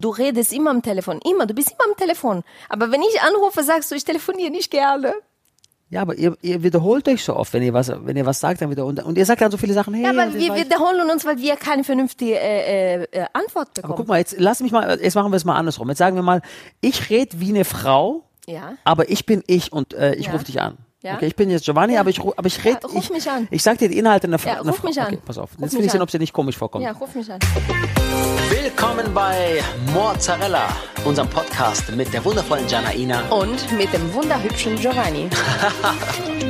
Du redest immer am Telefon, immer, du bist immer am Telefon. Aber wenn ich anrufe, sagst du, ich telefoniere nicht gerne. Ja, aber ihr, ihr wiederholt euch so oft, wenn ihr was, wenn ihr was sagt, dann wieder und, und ihr sagt dann so viele Sachen. Hey, Ja, aber wir wiederholen uns, weil wir keine vernünftige äh, äh, Antwort aber bekommen. guck mal, jetzt lass mich mal, jetzt machen wir es mal andersrum. Jetzt sagen wir mal, ich rede wie eine Frau, Ja. aber ich bin ich und äh, ich Ja. rufe dich an. Ja. Okay, ich bin jetzt Giovanni, aber ich aber ich rede. Ja, ruf ich, mich an. Ich sag dir die Inhalte einer Frau. Ja, einer ruf mich an. Okay, pass auf. Ruf Jetzt will ich sehen, ob dir nicht komisch vorkommt. Ja, ruf mich an. Willkommen bei Mozzarella, unserem Podcast mit der wundervollen Janaina. Und mit dem wunderhübschen Giovanni.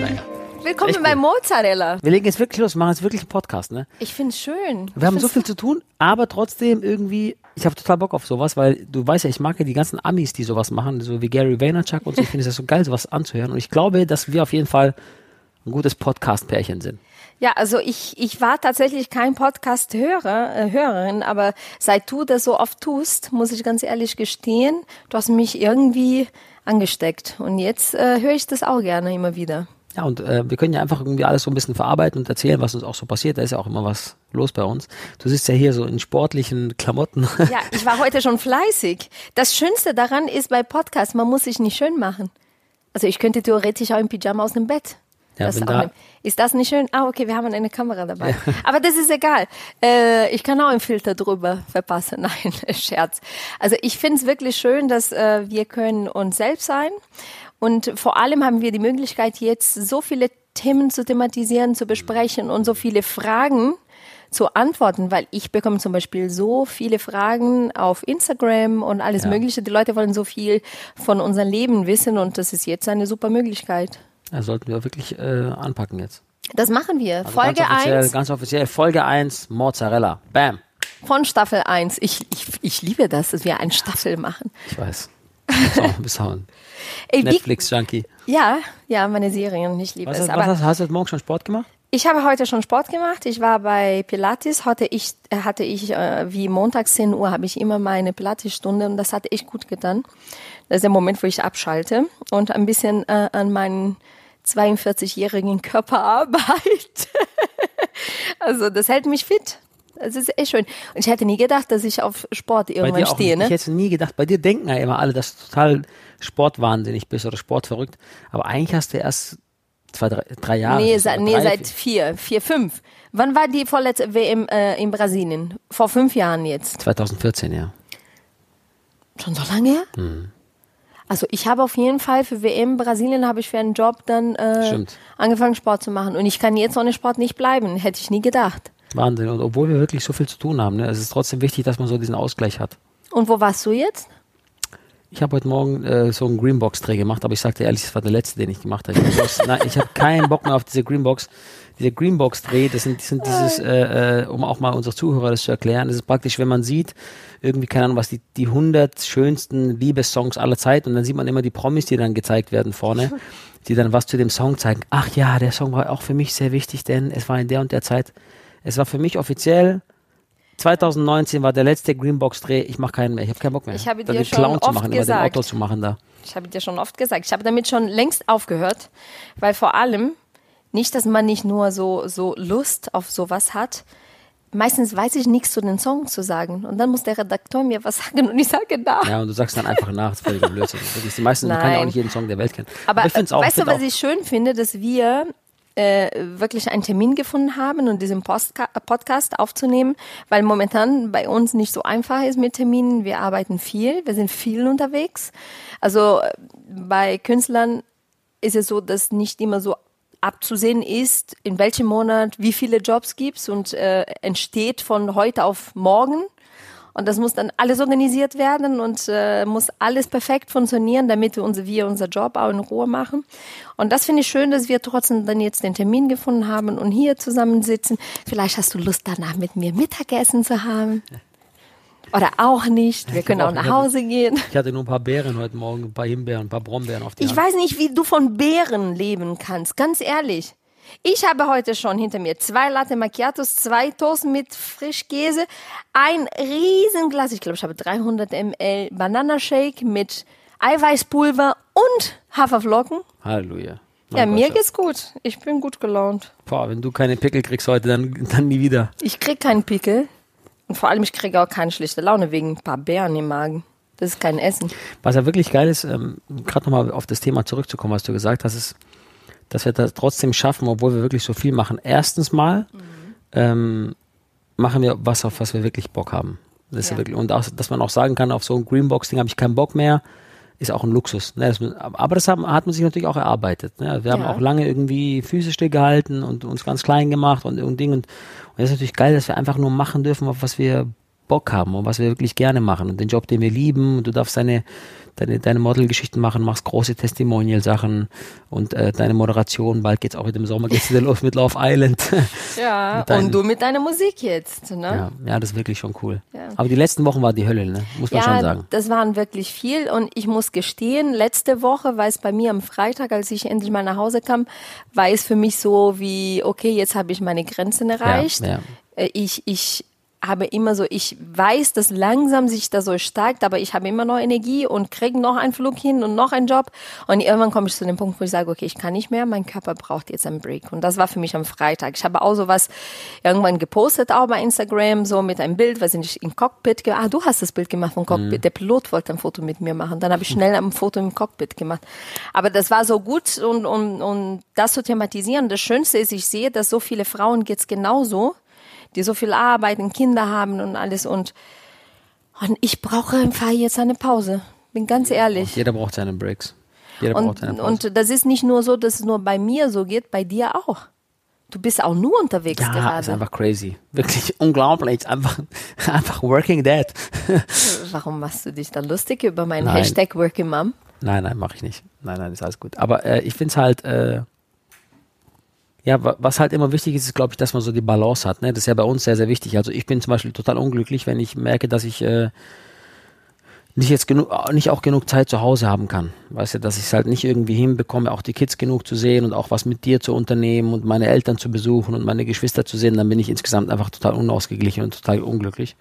Naja. Willkommen Echt bei gut. Mozzarella. Wir legen jetzt wirklich los, machen jetzt wirklich einen Podcast, ne? Ich finde es schön. Wir haben Ich so find's- viel zu tun, aber trotzdem irgendwie, ich habe total Bock auf sowas, weil du weißt ja, ich mag ja die ganzen Amis, die sowas machen, so wie Gary Vaynerchuk und so. Ich finde es so geil, sowas anzuhören. Und ich glaube, dass wir auf jeden Fall ein gutes Podcast-Pärchen sind. Ja, also ich, ich war tatsächlich kein Podcast-Hörer, äh, Hörerin, aber seit du das so oft tust, muss ich ganz ehrlich gestehen, du hast mich irgendwie angesteckt. Und jetzt äh, höre ich das auch gerne immer wieder. Ja, und äh, wir können ja einfach irgendwie alles so ein bisschen verarbeiten und erzählen, was uns auch so passiert. Da ist ja auch immer was los bei uns. Du sitzt ja hier so in sportlichen Klamotten. Ja, ich war heute schon fleißig. Das Schönste daran ist bei Podcasts, man muss sich nicht schön machen. Also ich könnte theoretisch auch im Pyjama aus dem Bett. Ja, das da-. Ist das nicht schön? Ah, okay, wir haben eine Kamera dabei. Aber das ist egal. Äh, ich kann auch einen Filter drüber verpassen. Nein, Scherz. Also ich finde es wirklich schön, dass äh, wir können uns selbst sein. Und vor allem haben wir die Möglichkeit, jetzt so viele Themen zu thematisieren, zu besprechen und so viele Fragen zu antworten, weil ich bekomme zum Beispiel so viele Fragen auf Instagram und alles Ja. Mögliche. Die Leute wollen so viel von unserem Leben wissen und das ist jetzt eine super Möglichkeit. Da sollten wir wirklich äh, anpacken jetzt. Das machen wir. Also Folge ganz offiziell, 1 Ganz offiziell, Folge 1, Mozzarella. Bam. von Staffel 1. Ich, ich, ich liebe das, dass wir eine Staffel machen. Ich weiß. Wie, Netflix-Junkie. ja, ja, meine Serien, ich liebe Was, es. was hast, hast du heute Morgen schon Sport gemacht? ich habe heute schon Sport gemacht. Ich war bei Pilates. Hatte ich, äh, hatte ich äh, wie montags 10 Uhr habe ich immer meine Pilates-Stunde und das hat echt gut getan. Das ist der Moment, wo ich abschalte und ein bisschen äh, an meinen 42-jährigen Körper arbeite. also das hält mich fit. Das ist echt schön. Und ich hätte nie gedacht, dass ich auf Sport irgendwann auch stehe. nicht. Ich Ne? hätte nie gedacht, bei dir denken ja immer alle, dass du total sportwahnsinnig bist oder sportverrückt. Aber eigentlich hast du erst zwei, drei, drei Jahre. Nee, seit, nee drei, seit vier, vier, fünf. Wann war die vorletzte WM äh, in Brasilien? Vor fünf Jahren jetzt. 2014, ja. Schon so lange her? Hm. Also ich habe auf jeden Fall für WM Brasilien habe ich für einen Job dann äh, angefangen Sport zu machen und ich kann jetzt ohne Sport nicht bleiben, hätte ich nie gedacht. Wahnsinn. Und obwohl wir wirklich so viel zu tun haben, ne, es ist trotzdem wichtig, dass man so diesen Ausgleich hat. Und wo warst du jetzt? Ich habe heute Morgen äh, so einen Greenbox-Dreh gemacht, aber ich sagte ehrlich, das war der letzte, den ich gemacht habe. Ich, muss- nein, ich habe keinen Bock mehr auf diese Greenbox. Dieser Greenbox-Dreh, das sind, das sind dieses, äh, äh, um auch mal unsere Zuhörer das zu erklären, das ist praktisch, wenn man sieht, irgendwie, keine Ahnung, was die, die 100 schönsten Liebessongs aller Zeit und dann sieht man immer die Promis, die dann gezeigt werden vorne, die dann was zu dem Song zeigen. Ach ja, der Song war auch für mich sehr wichtig, denn es war in der und der Zeit. Es war für mich offiziell 2019 war der letzte Greenbox-Dreh. Ich mache keinen mehr. Ich habe keinen Bock mehr. Ich habe dir schon Clown zu oft machen, immer den gesagt. Auto zu machen da. Ich habe dir schon oft gesagt, ich habe damit schon längst aufgehört, weil vor allem nicht, dass man nicht nur so, so Lust auf sowas hat. Meistens weiß ich nichts zu den Song zu sagen und dann muss der Redakteur mir was sagen und ich sage da. Ja, und du sagst dann einfach nach, das ist Blödsinn. Wirklich, Die meisten man kann ja auch Nein. nicht jeden Song der Welt kennen. Aber, ich find's auch, weißt du, was auch, ich schön finde, dass wir äh, wirklich einen Termin gefunden haben und diesen Postka Podcast aufzunehmen, weil momentan bei uns nicht so einfach ist mit Terminen. Wir arbeiten viel, wir sind viel unterwegs. Also äh, bei Künstlern ist es so, dass nicht immer so abzusehen ist, in welchem Monat wie viele Jobs gibt's und äh, entsteht von heute auf morgen. Und das muss dann alles organisiert werden und äh, muss alles perfekt funktionieren, damit wir, unser, wir unser Job auch in Ruhe machen. Und das finde ich schön, dass wir trotzdem dann jetzt den Termin gefunden haben und hier zusammensitzen. Vielleicht hast du Lust, danach mit mir Mittagessen zu haben. Oder auch nicht. Wir können auch nach. Hause gehen. ich hatte nur ein paar Beeren heute Morgen, ein paar Himbeeren, ein paar Brombeeren auf die Ich Hand. weiß nicht, wie du von Beeren leben kannst, ganz ehrlich. Ich habe heute schon hinter mir zwei Latte Macchiatos, zwei Toast mit Frischkäse, ein Riesenglas, ich glaube, ich habe 300 ml Bananashake mit Eiweißpulver und Haferflocken. Halleluja. Ja, Mein mir Gott, geht's gut. Ich bin gut gelaunt. Boah, wenn du keine Pickel kriegst heute, dann, dann nie wieder. Ich krieg keinen Pickel. Und vor allem, ich kriege auch keine schlechte Laune wegen ein paar Beeren im Magen. Das ist kein Essen. Was ja wirklich geil ist, ähm, gerade nochmal auf das Thema zurückzukommen, was du gesagt hast, ist, dass wir das trotzdem schaffen, obwohl wir wirklich so viel machen. Erstens mal mhm. ähm, machen wir was, auf was wir wirklich Bock haben. Das ist ja. wirklich, und auch, dass man auch sagen kann, auf so ein Greenbox-Ding habe ich keinen Bock mehr, ist auch ein Luxus. Ne? Das, aber das haben, hat man sich natürlich auch erarbeitet. Ne? Wir haben ja. auch lange irgendwie Füße stillgehalten und uns ganz klein gemacht und irgendein Ding. Und, und das ist natürlich geil, dass wir einfach nur machen dürfen, auf was wir Bock haben und was wir wirklich gerne machen und den Job, den wir lieben. Und du darfst deine, deine, deine Modelgeschichten machen, machst große Testimonial-Sachen und äh, deine Moderation. Bald geht's auch wieder im Sommer geht's wieder los mit Love Island. Ja, deinen, und du mit deiner Musik jetzt. Ne? Ja, ja, das ist wirklich schon cool. Ja. Aber die letzten Wochen war die Hölle, ne? muss man ja, schon sagen. das waren wirklich viel und ich muss gestehen, letzte Woche war es bei mir am Freitag, als ich endlich mal nach Hause kam, war es für mich so wie, okay, jetzt habe ich meine Grenzen erreicht. Ja, ja. Äh, ich, ich habe immer so, ich weiß, dass langsam sich das so steigt, aber ich habe immer noch Energie und kriege noch einen Flug hin und noch einen Job. Und irgendwann komme ich zu dem Punkt, wo ich sage, okay, ich kann nicht mehr, mein Körper braucht jetzt einen Break. Und das war für mich am Freitag. Ich habe auch so was irgendwann gepostet, auch bei Instagram, so mit einem Bild, was ich im Cockpit Ah, du hast das Bild gemacht vom Cockpit. Mhm. Der Pilot wollte ein Foto mit mir machen. Dann habe ich schnell ein Foto im Cockpit gemacht. Aber das war so gut und, und, und das zu thematisieren. Das Schönste ist, ich sehe, dass so viele Frauen geht's genauso die so viel arbeiten, Kinder haben und alles und, und ich brauche einfach jetzt eine Pause. Bin ganz ehrlich. Jeder braucht seine Breaks. Jeder und, braucht seine Pause. Und das ist nicht nur so, dass es nur bei mir so geht, bei dir auch. Du bist auch nur unterwegs ja, gerade. ist einfach crazy. Wirklich unglaublich. Einfach, einfach working dead. Warum machst du dich da lustig über meinen nein. Hashtag Working Mom? Nein, nein, mache ich nicht. Nein, nein, ist alles gut. Aber äh, ich finde es halt, äh, ja, was halt immer wichtig ist, ist, glaube ich, dass man so die Balance hat. Ne? Das ist ja bei uns sehr, sehr wichtig. Also ich bin zum Beispiel total unglücklich, wenn ich merke, dass ich äh, nicht jetzt genug, nicht auch genug Zeit zu Hause haben kann. Weißt du, dass ich es halt nicht irgendwie hinbekomme, auch die Kids genug zu sehen und auch was mit dir zu unternehmen und meine Eltern zu besuchen und meine Geschwister zu sehen, dann bin ich insgesamt einfach total unausgeglichen und total unglücklich.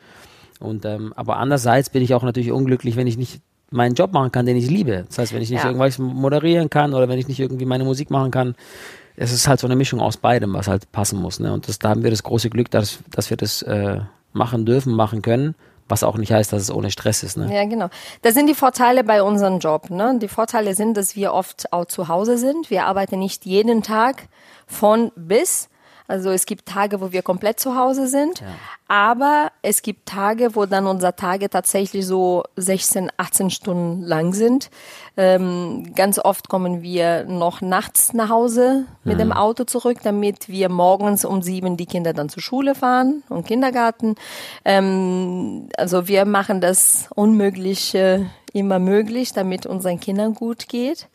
Und ähm, aber andererseits bin ich auch natürlich unglücklich, wenn ich nicht meinen Job machen kann, den ich liebe. Das heißt, wenn ich nicht ja. irgendwas moderieren kann oder wenn ich nicht irgendwie meine Musik machen kann, es ist halt so eine Mischung aus beidem, was halt passen muss. Ne? Und das, da haben wir das große Glück, dass, dass wir das äh, machen dürfen, machen können. Was auch nicht heißt, dass es ohne Stress ist. Ne? Ja, genau. Das sind die Vorteile bei unserem Job. Ne? Die Vorteile sind, dass wir oft auch zu Hause sind. Wir arbeiten nicht jeden Tag von bis, also es gibt Tage, wo wir komplett zu Hause sind, ja. aber es gibt Tage, wo dann unsere Tage tatsächlich so 16, 18 Stunden lang sind. Ähm, ganz oft kommen wir noch nachts nach Hause mit mhm. dem Auto zurück, damit wir morgens um sieben die Kinder dann zur Schule fahren und Kindergarten. Ähm, also wir machen das Unmögliche immer möglich, damit unseren Kindern gut geht.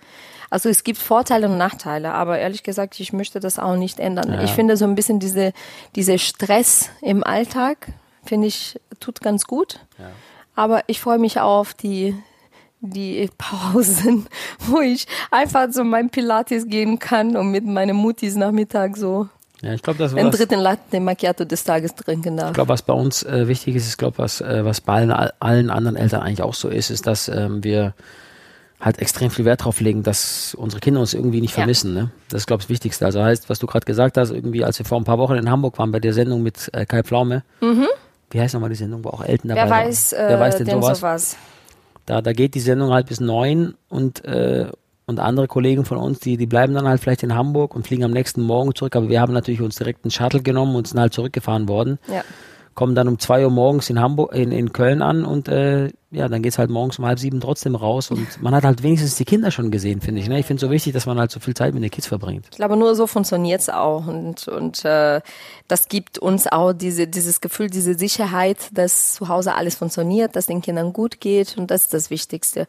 Also es gibt Vorteile und Nachteile, aber ehrlich gesagt, ich möchte das auch nicht ändern. Ja. Ich finde so ein bisschen diese, diese Stress im Alltag, finde ich, tut ganz gut. Ja. Aber ich freue mich auch auf die, die Pausen, wo ich einfach zu meinem Pilates gehen kann und mit meinen Mutis Nachmittag so ja, ich glaube, das einen dritten Latte Macchiato des Tages trinken darf. Ich glaube, was bei uns äh, wichtig ist, ich glaube, was, äh, was bei allen, allen anderen Eltern eigentlich auch so ist, ist, dass ähm, wir halt extrem viel Wert drauf legen, dass unsere Kinder uns irgendwie nicht vermissen. Ja. Ne? Das ist, glaube ich, das Wichtigste. Also heißt, was du gerade gesagt hast, irgendwie, als wir vor ein paar Wochen in Hamburg waren bei der Sendung mit äh, Kai Pflaume, mhm. wie heißt nochmal die Sendung, wo auch Eltern dabei Wer weiß, äh, Wer weiß denn, denn sowas? sowas? Da, da geht die Sendung halt bis neun und, äh, und andere Kollegen von uns, die, die bleiben dann halt vielleicht in Hamburg und fliegen am nächsten Morgen zurück. Aber wir haben natürlich uns direkt einen Shuttle genommen und sind halt zurückgefahren worden. Ja kommen dann um zwei Uhr morgens in Hamburg, in, in Köln an und äh, ja, dann geht's halt morgens um halb sieben trotzdem raus und man hat halt wenigstens die Kinder schon gesehen, finde ich. Ne? Ich finde es so wichtig, dass man halt so viel Zeit mit den Kids verbringt. Ich glaube, nur so funktioniert's auch und, und äh, das gibt uns auch diese, dieses Gefühl, diese Sicherheit, dass zu Hause alles funktioniert, dass den Kindern gut geht und das ist das Wichtigste.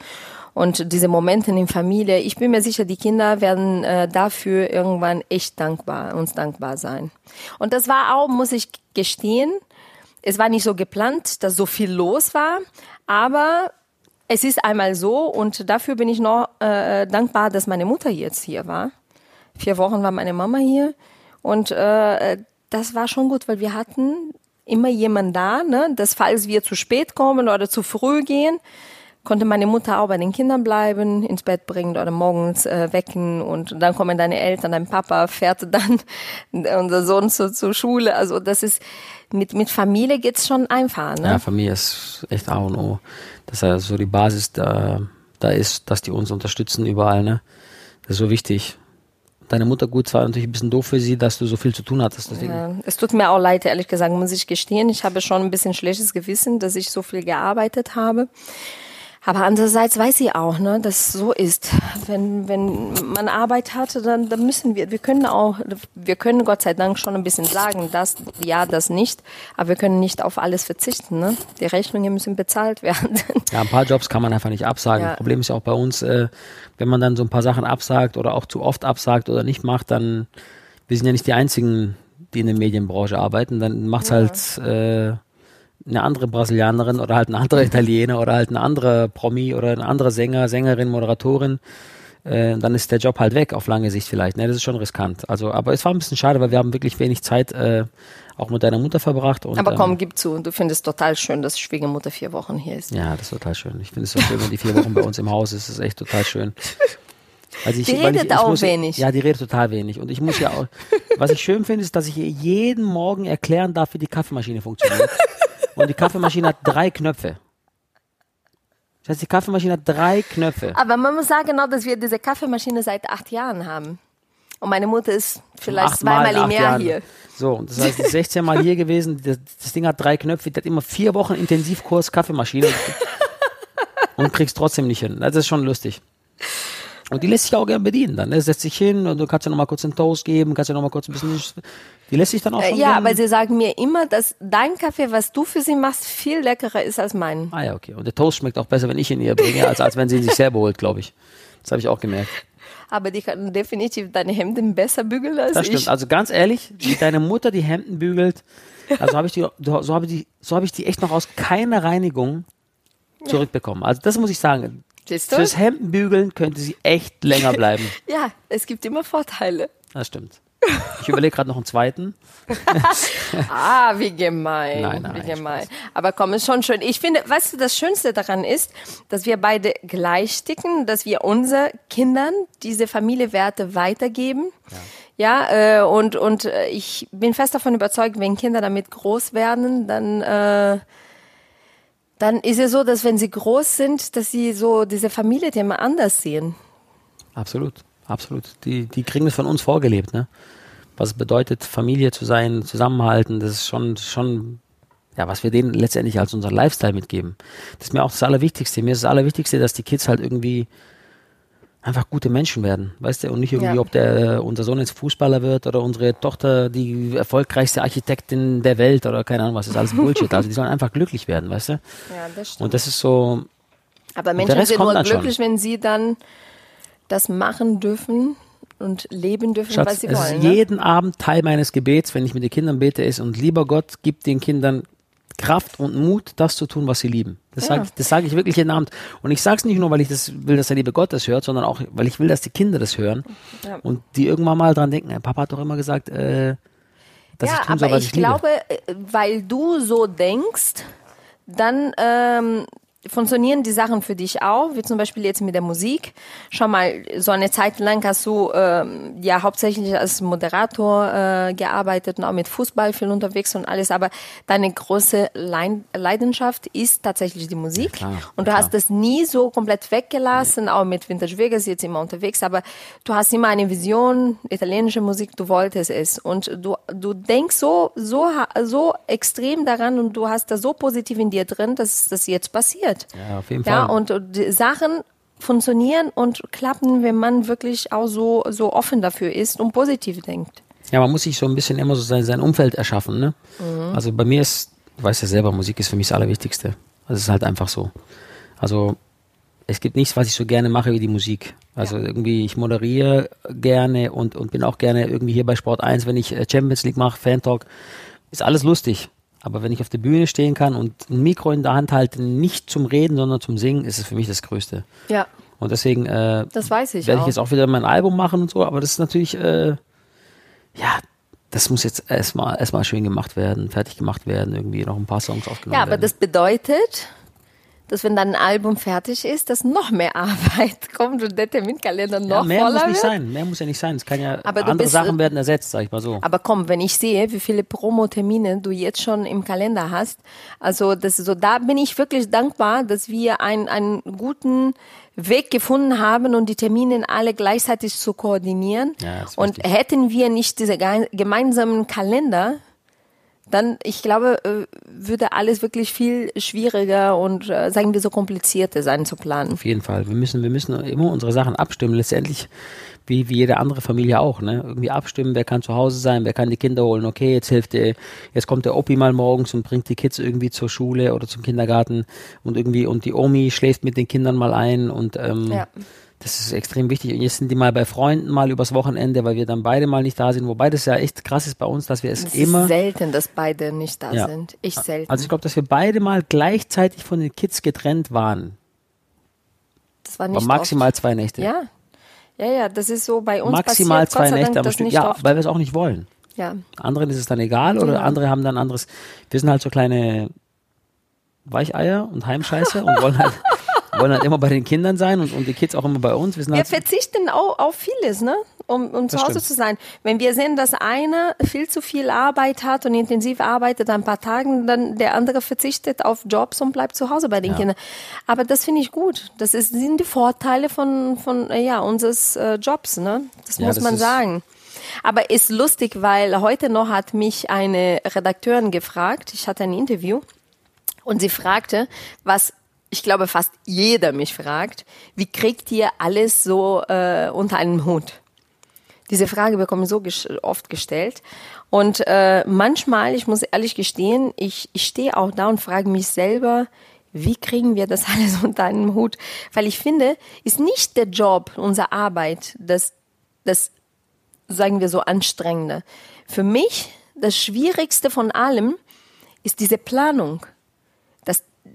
Und diese Momente in Familie, ich bin mir sicher, die Kinder werden äh, dafür irgendwann echt dankbar, uns dankbar sein. Und das war auch, muss ich gestehen, es war nicht so geplant, dass so viel los war, aber es ist einmal so und dafür bin ich noch äh, dankbar, dass meine Mutter jetzt hier war. Vier Wochen war meine Mama hier und äh, das war schon gut, weil wir hatten immer jemand da, ne, dass falls wir zu spät kommen oder zu früh gehen, konnte meine Mutter auch bei den Kindern bleiben, ins Bett bringen oder morgens äh, wecken und dann kommen deine Eltern, dein Papa fährt dann unser Sohn zu, zur Schule. Also das ist mit mit Familie geht's schon einfach. Ne? Ja, Familie ist echt A und O. Das ist so die Basis da, da ist, dass die uns unterstützen überall. Ne? Das ist so wichtig deine Mutter gut, zwar natürlich ein bisschen doof für sie, dass du so viel zu tun hattest. Ja, es tut mir auch leid, ehrlich gesagt, muss ich gestehen. Ich habe schon ein bisschen schlechtes Gewissen, dass ich so viel gearbeitet habe. Aber andererseits weiß sie auch, ne, dass es so ist. Wenn, wenn man Arbeit hatte, dann, dann müssen wir, wir können auch, wir können Gott sei Dank schon ein bisschen sagen, das, ja, das nicht. Aber wir können nicht auf alles verzichten, ne. Die Rechnungen müssen bezahlt werden. Ja, ein paar Jobs kann man einfach nicht absagen. Ja. Problem ist ja auch bei uns, äh, wenn man dann so ein paar Sachen absagt oder auch zu oft absagt oder nicht macht, dann, wir sind ja nicht die einzigen, die in der Medienbranche arbeiten, dann macht's ja. halt, äh, eine andere Brasilianerin oder halt ein anderer Italiener oder halt eine andere Promi oder eine andere Sänger, Sängerin, Moderatorin, äh, dann ist der Job halt weg auf lange Sicht vielleicht. Ne? Das ist schon riskant. Also, aber es war ein bisschen schade, weil wir haben wirklich wenig Zeit äh, auch mit deiner Mutter verbracht. Und, aber komm, ähm, gib zu, du findest total schön, dass Schwiegermutter vier Wochen hier ist. Ja, das ist total schön. Ich finde es so schön, wenn die vier Wochen bei uns im Haus ist. Das ist echt total schön. Also ich, die redet ich, ich auch muss, wenig. Ja, die redet total wenig. Und ich muss ja auch, was ich schön finde, ist, dass ich ihr jeden Morgen erklären darf, wie die Kaffeemaschine funktioniert. Und die Kaffeemaschine hat drei Knöpfe. Das heißt, die Kaffeemaschine hat drei Knöpfe. Aber man muss sagen, genau, dass wir diese Kaffeemaschine seit acht Jahren haben. Und meine Mutter ist vielleicht zweimal im Jahr hier. So, das heißt, sie ist 16 Mal hier gewesen. Das, das, Ding hat drei Knöpfe. Die hat immer vier Wochen Intensivkurs Kaffeemaschine. und kriegst trotzdem nicht hin. Das ist schon lustig. Und die lässt sich auch gerne bedienen dann. Ne? Setzt sich hin und du kannst ja noch mal kurz einen Toast geben, kannst ja noch mal kurz ein bisschen. Die lässt sich dann auch äh, schon. Ja, aber sie sagen mir immer, dass dein Kaffee, was du für sie machst, viel leckerer ist als mein. Ah ja, okay. Und der Toast schmeckt auch besser, wenn ich ihn ihr bringe, als, als wenn sie ihn sich selber holt, glaube ich. Das habe ich auch gemerkt. Aber die kann definitiv deine Hemden besser bügeln als ich. Das stimmt. Also ganz ehrlich, wie deine Mutter die Hemden bügelt, also habe ich die, so habe ich die, so habe ich die echt noch aus keiner Reinigung zurückbekommen. Also das muss ich sagen. Siehst du? Fürs Hemdenbügeln könnte sie echt länger bleiben. ja, es gibt immer Vorteile. Das stimmt. Ich überlege gerade noch einen zweiten. ah, wie gemein. Nein, nein, wie gemein. Aber komm, ist schon schön. Ich finde, weißt du, das Schönste daran ist, dass wir beide gleich sticken, dass wir unseren Kindern diese Familiewerte weitergeben. Ja, ja äh, und, und äh, ich bin fest davon überzeugt, wenn Kinder damit groß werden, dann äh, dann ist es so, dass wenn sie groß sind, dass sie so diese Familienthema anders sehen. Absolut, absolut. Die, die kriegen es von uns vorgelebt, ne? Was es bedeutet, Familie zu sein, zusammenhalten, das ist schon, schon, ja, was wir denen letztendlich als unseren Lifestyle mitgeben. Das ist mir auch das Allerwichtigste. Mir ist das Allerwichtigste, dass die Kids halt irgendwie einfach gute Menschen werden, weißt du, und nicht irgendwie, ja. ob der unser Sohn jetzt Fußballer wird oder unsere Tochter die erfolgreichste Architektin der Welt oder keine Ahnung was, ist alles Bullshit. Also die sollen einfach glücklich werden, weißt du? Ja, das stimmt. Und das ist so. Aber Menschen sind nur glücklich, schon. wenn sie dann das machen dürfen und leben dürfen, Schatz, was sie es wollen. Ist ne? jeden Abend Teil meines Gebets, wenn ich mit den Kindern bete, ist und lieber Gott, gib den Kindern Kraft und Mut, das zu tun, was sie lieben. Das ja. sage ich, sag ich wirklich jeden Abend. Und ich sage es nicht nur, weil ich das will, dass der liebe Gott das hört, sondern auch, weil ich will, dass die Kinder das hören ja. und die irgendwann mal dran denken. Papa hat doch immer gesagt, äh, dass ja, ich tun soll, was ich, ich glaube, äh, weil du so denkst, dann ähm, funktionieren die Sachen für dich auch, wie zum Beispiel jetzt mit der Musik. Schau mal, so eine Zeit lang hast du ähm, ja hauptsächlich als Moderator äh, gearbeitet und auch mit Fußball viel unterwegs und alles, aber deine große Leidenschaft ist tatsächlich die Musik. Ja, klar, und du klar. hast das nie so komplett weggelassen, auch mit Vintage Vegas jetzt immer unterwegs, aber du hast immer eine Vision, italienische Musik, du wolltest es und du, du denkst so, so, so extrem daran und du hast das so positiv in dir drin, dass das jetzt passiert funktioniert. Ja, auf jeden Fall. Ja, und die Sachen funktionieren und klappen, wenn man wirklich auch so, so offen dafür ist und positiv denkt. Ja, man muss sich so ein bisschen immer so sein, sein Umfeld erschaffen, ne? Mhm. Also bei mir ist, du weißt ja selber, Musik ist für mich das Allerwichtigste. Also es ist halt einfach so. Also es gibt nichts, was ich so gerne mache wie die Musik. Also ja. irgendwie, ich moderiere gerne und, und bin auch gerne irgendwie hier bei Sport 1, wenn ich äh, Champions League mache, Fan Talk, ist alles lustig. Aber wenn ich auf der Bühne stehen kann und ein Mikro in der Hand halte, nicht zum Reden, sondern zum Singen, ist es für mich das Größte. Ja. Und deswegen äh, das weiß ich werde ich jetzt auch wieder mein Album machen und so, aber das ist natürlich, äh, ja, das muss jetzt erstmal erstmal schön gemacht werden, fertig gemacht werden, irgendwie noch ein paar Songs aufgenommen werden. Ja, aber werden. das bedeutet, dass wenn dann ein Album fertig ist, dass noch mehr Arbeit kommt und der Terminkalender noch Ja, mehr voller muss nicht wird. sein. Mehr muss ja nicht sein. Es kann ja Aber andere bist, Sachen äh, werden ersetzt, sag ich mal so. Aber komm, wenn ich sehe, wie viele Promo-Termine du jetzt schon im Kalender hast, also das ist so, da bin ich wirklich dankbar, dass wir einen, einen guten Weg gefunden haben und die Termine alle gleichzeitig zu koordinieren. Ja, und wichtig. hätten wir nicht diese gemeinsamen Kalender, dann, ich glaube, äh, würde alles wirklich viel schwieriger und, äh, sagen wir so, komplizierter sein zu planen. Auf jeden Fall. Wir müssen, wir müssen immer unsere Sachen abstimmen. Letztendlich, wie, wie jede andere Familie auch, ne? Irgendwie abstimmen, wer kann zu Hause sein, wer kann die Kinder holen. Okay, jetzt hilft der, jetzt kommt der Opi mal morgens und bringt die Kids irgendwie zur Schule oder zum Kindergarten und irgendwie, und die Omi schläft mit den Kindern mal ein und, ähm, Ja. Das ist extrem wichtig. Und jetzt sind die mal bei Freunden mal übers Wochenende, weil wir dann beide mal nicht da sind. Wobei das ja echt krass ist bei uns, dass wir es Es immer ist selten, dass beide nicht da Ja. sind. Ich selten. Also ich glaube, dass wir beide mal gleichzeitig von den Kids getrennt waren. das war Aber nicht maximal oft. zwei Nächte. Ja. Ja, ja, das ist so bei uns maximal passiert, zwei Nächte Dank, am Stück. Ja, oft. weil wir es auch nicht wollen. Ja. Anderen ist es dann egal oder Genau. andere haben dann anderes. Wir sind halt so kleine Weicheier und Heimscheiße und wollen halt, wollen halt immer bei den Kindern sein und, und die Kids auch immer bei uns. Wir halt, verzichten auch auf vieles, ne? Um, um zu Hause stimmt. zu sein. Wenn wir sehen, dass einer viel zu viel Arbeit hat und intensiv arbeitet ein paar Tagen, dann der andere verzichtet auf Jobs und bleibt zu Hause bei den Ja. Kindern. Aber das finde ich gut. Das ist, sind die Vorteile von, von ja, unseres äh, Jobs, ne? Das Ja, muss das man sagen. Aber ist lustig, weil heute noch hat mich eine Redakteurin gefragt, ich hatte ein Interview, und sie fragte, was ich glaube fast jeder mich fragt, wie kriegt ihr alles so äh, unter einen Hut? Diese Frage bekomme ich so ges oft gestellt. Und äh, manchmal, ich muss ehrlich gestehen, ich, ich stehe auch da und frage mich selber, wie kriegen wir das alles unter einen Hut? Weil ich finde, ist nicht der Job, unsere Arbeit, das, das sagen wir so, anstrengende. Für mich, das Schwierigste von allem ist diese Planung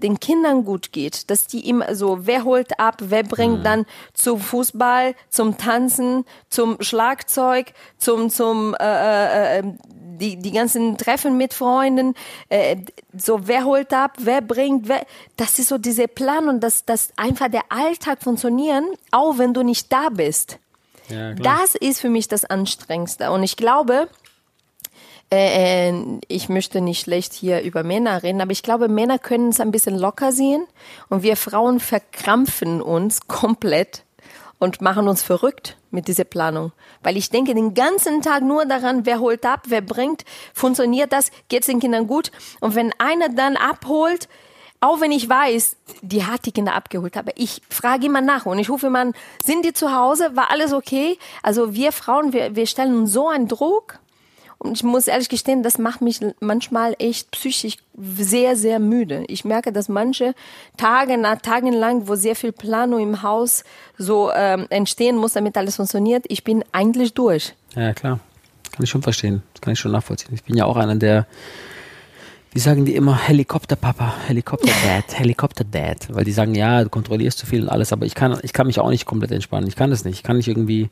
den Kindern gut geht, dass die immer so, wer holt ab, wer bringt dann zum Fußball, zum Tanzen, zum Schlagzeug, zum zum äh, äh, die die ganzen Treffen mit Freunden, äh, so wer holt ab, wer bringt, wer, das ist so diese Plan und dass dass einfach der Alltag funktionieren, auch wenn du nicht da bist. ja. Das ist für mich das Anstrengendste. Und ich glaube, äh, äh, ich möchte nicht schlecht hier über Männer reden, aber ich glaube, Männer können es ein bisschen locker sehen und wir Frauen verkrampfen uns komplett und machen uns verrückt mit dieser Planung. Weil ich denke den ganzen Tag nur daran, wer holt ab, wer bringt, funktioniert das, geht's den Kindern gut. Und wenn einer dann abholt, auch wenn ich weiß, die hat die Kinder abgeholt, aber ich frage immer nach und ich rufe immer an, sind die zu Hause, war alles okay? Also wir Frauen, wir, wir stellen so einen Druck und ich muss ehrlich gestehen, das macht mich manchmal echt psychisch sehr, sehr müde. Ich merke, dass manche Tage nach Tagen lang, wo sehr viel Planung im Haus so ähm, entstehen muss, damit alles funktioniert, ich bin eigentlich durch. Ja, klar. Kann ich schon verstehen. Das kann ich schon nachvollziehen. Ich bin ja auch einer, der, wie sagen die immer, Helikopterpapa, Helikopter-Dad, Helikopter-Dad. Weil die sagen, ja, du kontrollierst zu viel und alles, aber ich kann, ich kann mich auch nicht komplett entspannen. Ich kann das nicht. Ich kann nicht irgendwie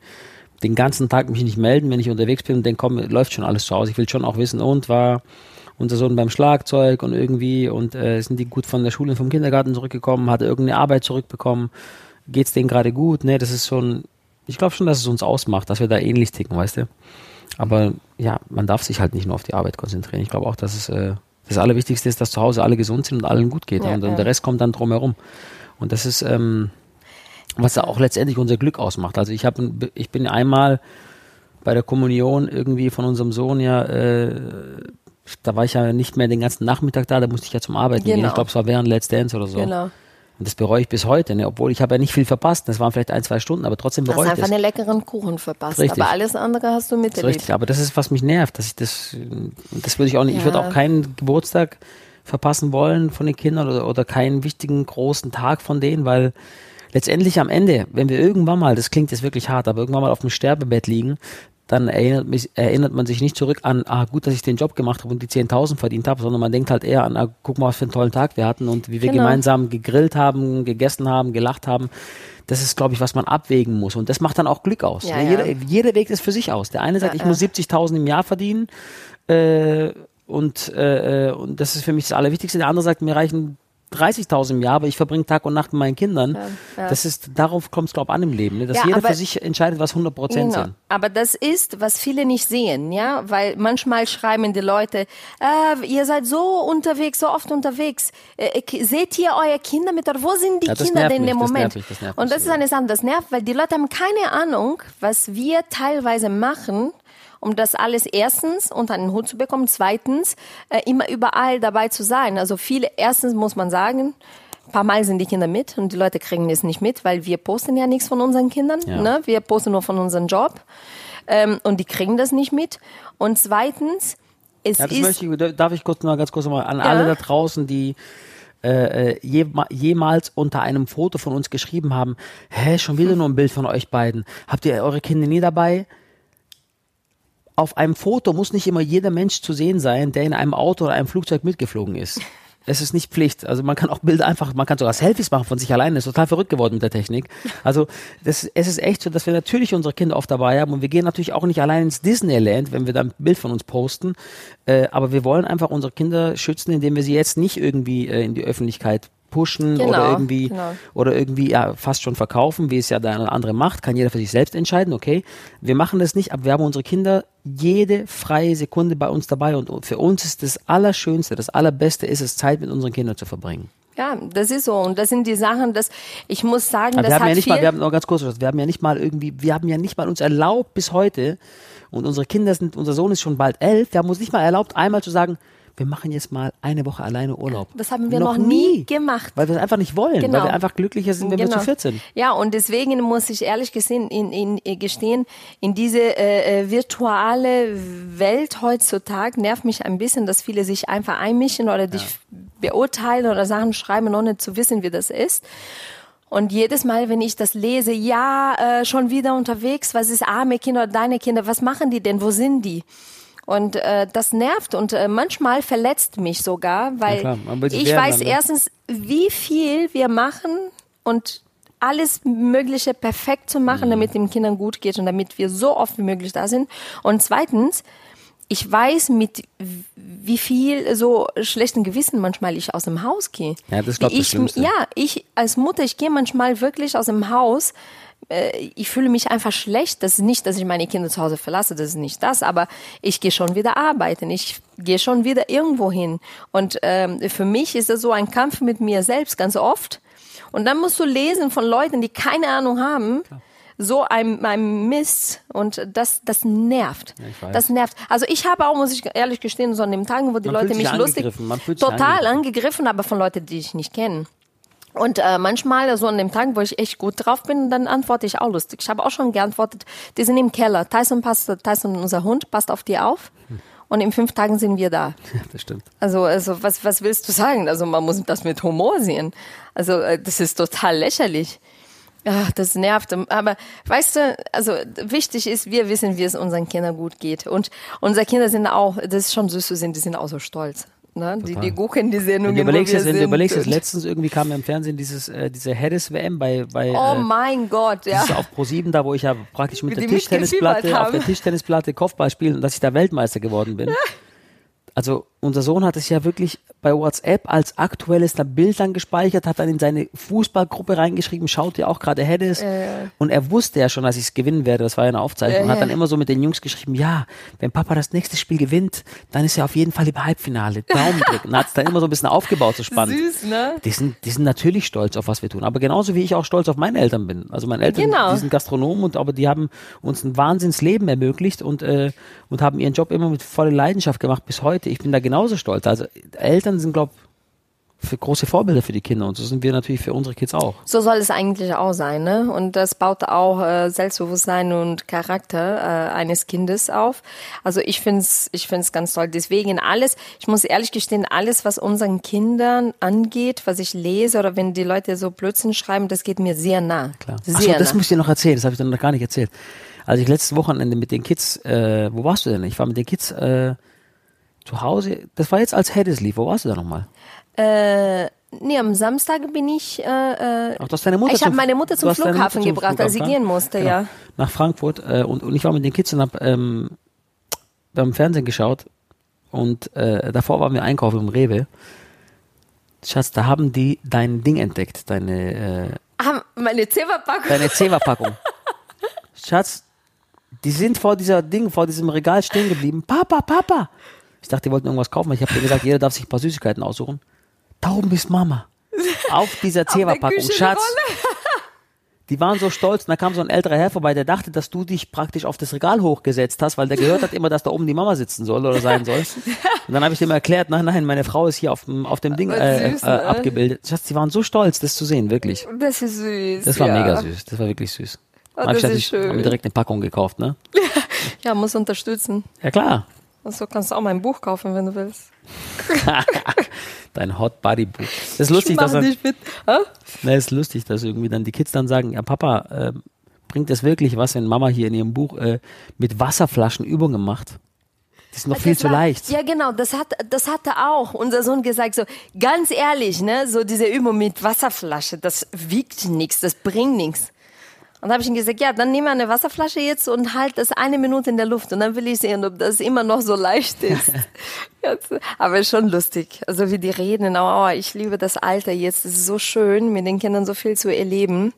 den ganzen Tag mich nicht melden, wenn ich unterwegs bin und denke, komm, läuft schon alles zu Hause. Ich will schon auch wissen, und war unser Sohn beim Schlagzeug und irgendwie und äh, sind die gut von der Schule und vom Kindergarten zurückgekommen, hat er irgendeine Arbeit zurückbekommen, geht's denen gerade gut, ne? Das ist schon, ich glaube schon, dass es uns ausmacht, dass wir da ähnlich ticken, weißt du? Aber ja, man darf sich halt nicht nur auf die Arbeit konzentrieren. Ich glaube auch, dass es äh, das Allerwichtigste ist, dass zu Hause alle gesund sind und allen gut geht. Ja, und, und ja. der Rest kommt dann drumherum. Und das ist, ähm, was ja auch letztendlich unser Glück ausmacht. Also ich habe, ich bin einmal bei der Kommunion irgendwie von unserem Sohn ja, äh, da war ich ja nicht mehr den ganzen Nachmittag da, da musste ich ja zum Arbeiten gehen. Genau. Ich glaube, es war während Let's Dance oder so. Genau. Und das bereue ich bis heute, ne? obwohl ich habe ja nicht viel verpasst. Das waren vielleicht ein, zwei Stunden, aber trotzdem Du hast bereue ich einfach das. einen leckeren Kuchen verpasst, Richtig. aber alles andere hast du miterlebt. richtig, aber das ist, was mich nervt, dass ich das, das würde ich auch nicht, ich würde Ja. auch keinen Geburtstag verpassen wollen von den Kindern oder, oder keinen wichtigen großen Tag von denen, weil letztendlich am Ende, wenn wir irgendwann mal, das klingt jetzt wirklich hart, aber irgendwann mal auf dem Sterbebett liegen, dann erinnert, mich, erinnert man sich nicht zurück an, ah, gut, dass ich den Job gemacht habe und die 10.000 verdient habe, sondern man denkt halt eher an, ah, guck mal, was für einen tollen Tag wir hatten und wie wir Genau. gemeinsam gegrillt haben, gegessen haben, gelacht haben. Das ist, glaube ich, was man abwägen muss. Und das macht dann auch Glück aus. Ja, jeder, ja. jeder wägt es für sich aus. Der eine sagt, Ja, ich muss 70.000 im Jahr verdienen äh, und, äh, äh, und das ist für mich das Allerwichtigste. Der andere sagt, mir reichen 30.000 im Jahr, aber ich verbringe Tag und Nacht mit meinen Kindern. Ja, ja. Das ist, darauf kommt es, glaube ich, an im Leben, ne? dass Ja, jeder aber- für sich entscheidet, was 100 Prozent Genau. sind. Aber das ist, was viele nicht sehen, ja, weil manchmal schreiben die Leute, äh, ihr seid so unterwegs, so oft unterwegs. Äh, seht ihr eure Kinder mit, oder wo sind die Kinder denn in dem mich, das Moment? nervt mich, das nervt Und das ist eine Sache, das nervt, weil die Leute haben keine Ahnung, was wir teilweise machen, um das alles erstens unter den Hut zu bekommen, zweitens äh, immer überall dabei zu sein. Also viele, erstens muss man sagen, ein paar Mal sind die Kinder mit und die Leute kriegen es nicht mit, weil wir posten ja nichts von unseren Kindern. Ja. Ne? Wir posten nur von unserem Job ähm, und die kriegen das nicht mit. Und zweitens, es Ja, das ist möchte ich, darf ich kurz mal ganz kurz mal an Ja. alle da draußen, die äh, äh, jema- jemals unter einem Foto von uns geschrieben haben, hä, schon wieder nur ein Bild von euch beiden. Habt ihr eure Kinder nie dabei? Auf einem Foto muss nicht immer jeder Mensch zu sehen sein, der in einem Auto oder einem Flugzeug mitgeflogen ist. Es ist nicht Pflicht. Also man kann auch Bilder einfach, man kann sogar Selfies machen von sich alleine. Das ist total verrückt geworden mit der Technik. Also das, es ist echt so, dass wir natürlich unsere Kinder oft dabei haben und wir gehen natürlich auch nicht allein ins Disneyland, wenn wir da ein Bild von uns posten. Äh, aber wir wollen einfach unsere Kinder schützen, indem wir sie jetzt nicht irgendwie äh, in die Öffentlichkeit pushen Genau, oder irgendwie genau. oder irgendwie ja, fast schon verkaufen, wie es ja der eine oder andere macht, kann jeder für sich selbst entscheiden, okay. Wir machen das nicht, aber wir haben unsere Kinder jede freie Sekunde bei uns dabei und für uns ist das Allerschönste, das Allerbeste ist es, Zeit mit unseren Kindern zu verbringen. ja, das ist so und das sind die Sachen, dass ich muss sagen, Aber das wir haben hat ja nicht mal, wir haben noch ganz kurz, wir haben ja nicht mal irgendwie, wir haben ja nicht mal uns erlaubt bis heute und unsere Kinder sind, unser Sohn ist schon bald elf, wir haben uns nicht mal erlaubt, einmal zu sagen, wir machen jetzt mal eine Woche alleine Urlaub. Das haben wir noch nie gemacht. Weil wir es einfach nicht wollen, Genau. weil wir einfach glücklicher sind, wenn wir zu viert sind. Ja, und deswegen muss ich ehrlich gesehen, in, in, in, gestehen, in diese äh, äh, virtuelle Welt heutzutage nervt mich ein bisschen, dass viele sich einfach einmischen oder dich beurteilen oder Sachen schreiben, ohne zu wissen, wie das ist. Und jedes Mal, wenn ich das lese, ja, äh, schon wieder unterwegs, was ist arme Kinder oder deine Kinder, was machen die denn, wo sind die? Und äh, das nervt und äh, manchmal verletzt mich sogar, weil sich ich weiß dann, ne? erstens, wie viel wir machen und alles Mögliche perfekt zu machen, damit den Kindern gut geht und damit wir so oft wie möglich da sind. Und zweitens, ich weiß, mit wie viel so schlechten Gewissen manchmal ich aus dem Haus gehe. Ja, das ist, ich, das Schlimmste. Ja, ich als Mutter, ich gehe manchmal wirklich aus dem Haus. Äh, Ich fühle mich einfach schlecht. Das ist nicht, dass ich meine Kinder zu Hause verlasse, das ist nicht das, aber ich gehe schon wieder arbeiten. Ich gehe schon wieder irgendwo hin. Und ähm, für mich ist das so ein Kampf mit mir selbst ganz oft. Und dann musst du lesen von Leuten, die keine Ahnung haben, so ein, ein Mist und das, das nervt. weiß. das nervt. Also ich habe auch, muss ich ehrlich gestehen, so an den Tagen, wo die Man Leute mich lustig, total angegriffen. angegriffen, aber von Leuten, die ich nicht kenne. Und äh, manchmal, so an dem Tag, wo ich echt gut drauf bin, dann antworte ich auch lustig. Ich habe auch schon geantwortet, die sind im Keller. Tyson passt, Tyson, unser Hund, passt auf die auf. Und in fünf Tagen sind wir da. Ja, das stimmt. Also, also was, was willst du sagen? Also man muss das mit Humor sehen. Also äh, das ist total lächerlich. Ja, das nervt. Aber weißt du, also wichtig ist, wir wissen, wie es unseren Kindern gut geht. Und unsere Kinder sind auch, das ist schon süß zu sehen, die sind auch so stolz. Ne? Die, die gucken die Wenn Sendungen, du überlegst, wo wir jetzt, wenn du überlegst jetzt, letztens irgendwie kam im Fernsehen dieses, äh, diese Heddes WM bei, bei oh äh, mein Gott, ja. Das ist auf Pro7 da, wo ich ja praktisch mit der Tischtennisplatte, auf der. Tischtennisplatte Kopfball spielen und dass ich da Weltmeister geworden bin. Also unser Sohn hat es ja wirklich bei WhatsApp als aktuelles da Bild dann gespeichert, hat dann in seine Fußballgruppe reingeschrieben, schaut ihr auch gerade Heddes. Und er wusste ja schon, dass ich es gewinnen werde, das war ja eine Aufzeichnung, und hat dann immer so mit den Jungs geschrieben, ja, wenn Papa das nächste Spiel gewinnt, dann ist er auf jeden Fall im Halbfinale. Daumen drücken. Und hat es dann immer so ein bisschen aufgebaut, so spannend. Süß, ne? Die sind, die sind natürlich stolz auf was wir tun. Aber genauso wie ich auch stolz auf meine Eltern bin. Also meine Eltern, Genau. die sind Gastronomen und aber die haben uns ein Wahnsinnsleben ermöglicht und, äh, und haben ihren Job immer mit voller Leidenschaft gemacht bis heute. Ich bin da genauso stolz. Also Eltern sind, glaube für große Vorbilder für die Kinder und so sind wir natürlich für unsere Kids auch. So soll es eigentlich auch sein, ne? Und das baut auch äh, Selbstbewusstsein und Charakter äh, eines Kindes auf. Also ich find's, ich find's ganz toll. Deswegen alles, ich muss ehrlich gestehen, alles, was unseren Kindern angeht, was ich lese oder wenn die Leute so Blödsinn schreiben, das geht mir sehr nah. Klar. Sehr Achso, das nah. muss ich dir noch erzählen, das habe ich dann noch gar nicht erzählt. Als ich letztes Wochenende mit den Kids, äh, wo warst du denn? Ich war mit den Kids äh, zu Hause, das war jetzt als Heddes lief, wo warst du da nochmal? Äh, nee, am Samstag bin ich. Äh, äh, Ach, du hast deine Mutter ich habe meine Mutter zum Flughafen Mutter zum gebracht, als sie gehen musste, Genau. ja. Nach Frankfurt äh, und, und ich war mit den Kids und habe ähm, beim Fernsehen geschaut und äh, davor waren wir einkaufen im Rewe. Schatz, da haben die dein Ding entdeckt, deine, äh, Ah, meine Zewa-Packung. deine Zewa-Packung. Schatz, die sind vor dieser Ding, vor diesem Regal stehen geblieben. Papa, Papa. Ich dachte, die wollten irgendwas kaufen. weil Ich habe dir gesagt, jeder darf sich ein paar Süßigkeiten aussuchen. Da oben ist Mama. Auf dieser Zewa-Packung. Schatz, die waren so stolz. Und da kam so ein älterer Herr vorbei, der dachte, dass du dich praktisch auf das Regal hochgesetzt hast, weil der gehört hat immer, dass da oben die Mama sitzen soll oder sein soll. Und dann habe ich dem erklärt, nein, nein, meine Frau ist hier auf dem, auf dem Ding Aber äh, süß, äh, abgebildet. Schatz, die waren so stolz, das zu sehen, wirklich. Das ist süß. Das war ja. mega süß. Das war wirklich süß. Oh, hab ich das ist schön. hab mir direkt eine Packung gekauft, ne? Ja, muss unterstützen. Ja klar. Also kannst du auch mein Buch kaufen, wenn du willst. Dein Hot Body Buch. Das ist lustig, dass dann, mit. Ne, ist lustig, dass irgendwie dann die Kids dann sagen, ja Papa, äh, bringt es wirklich was, wenn Mama hier in ihrem Buch äh, mit Wasserflaschen Übungen macht? Die sind noch viel Das zu war- leicht. Ja, genau, das hat, das hatte auch unser Sohn gesagt, so ganz ehrlich, ne, so diese Übung mit Wasserflasche, das wiegt nichts, das bringt nichts. Und habe ich ihm gesagt, ja, dann nimm eine Wasserflasche jetzt und halt das eine Minute in der Luft und dann will ich sehen, ob das immer noch so leicht ist. Jetzt, Aber ist schon lustig, also wie die reden, oh, ich liebe das Alter jetzt, es ist so schön, mit den Kindern so viel zu erleben.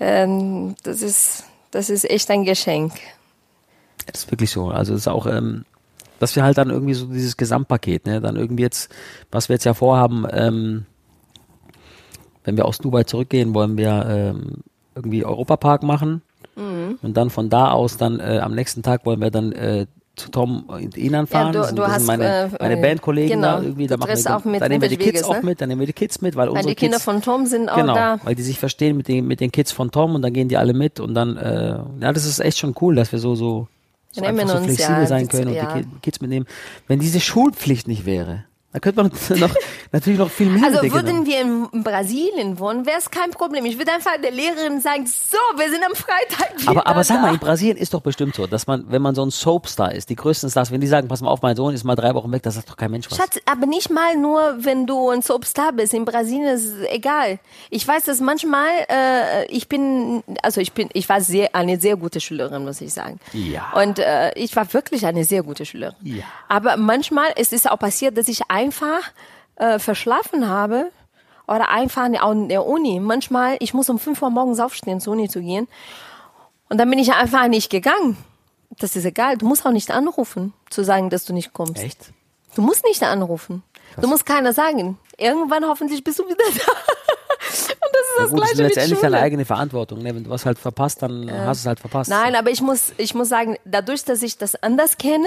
Ähm, das ist, das ist echt ein Geschenk. Das ist wirklich so. Also es ist auch, ähm, dass wir halt dann irgendwie so dieses Gesamtpaket, ne, dann irgendwie jetzt, was wir jetzt ja vorhaben, ähm, wenn wir aus Dubai zurückgehen, wollen wir ähm, irgendwie Europapark machen Mhm. und dann von da aus dann äh, am nächsten Tag wollen wir dann äh, zu Tom und Inan fahren. du- das sind, du das hast, sind meine, äh, meine äh, Bandkollegen genau. da irgendwie. Da Du machen wir, auch mit da nehmen wir die Kids auch ne? mit, dann nehmen wir die Kids mit, weil Weil unsere die Kinder Kids von Tom sind auch genau, da. weil die sich verstehen mit den, mit den Kids von Tom und dann gehen die alle mit und dann, äh, ja, das ist echt schon cool, dass wir so, so, so, einfach so uns, flexibel ja, sein können und ja. die Ki- Kids mitnehmen. Wenn diese Schulpflicht nicht wäre, dann könnte man noch, natürlich noch viel mehr Also würden wir in Brasilien wohnen, wäre es kein Problem. Ich würde einfach der Lehrerin sagen, so, wir sind am Freitag wieder aber, aber sag mal, in Brasilien ist doch bestimmt so, dass man, wenn man so ein Soapstar ist, die größten Stars, wenn die sagen, pass mal auf, mein Sohn ist mal drei Wochen weg, das sagt doch kein Mensch was. Schatz, aber nicht mal nur, wenn du ein Soapstar bist. In Brasilien ist es egal. Ich weiß, dass manchmal, äh, ich bin, also ich bin, ich war sehr, eine sehr gute Schülerin, muss ich sagen. Ja. Und äh, ich war wirklich eine sehr gute Schülerin. Ja. Aber manchmal es ist auch passiert, dass ich einfach äh, verschlafen habe oder einfach in der- Uni. Manchmal, ich muss um 5 Uhr morgens aufstehen, zur Uni zu gehen. Und dann bin ich einfach nicht gegangen. Das ist egal. Du musst auch nicht anrufen, zu sagen, dass du nicht kommst. Echt? Du musst nicht anrufen. Du musst keiner sagen. Irgendwann hoffentlich bist du wieder da. Und das ist Ja, das gut, das ist Gleiche letztendlich deine eigene Verantwortung. Ne? Wenn du was halt verpasst, dann hast du es halt verpasst. Nein, aber ich muss, ich muss sagen, dadurch, dass ich das anders kenne,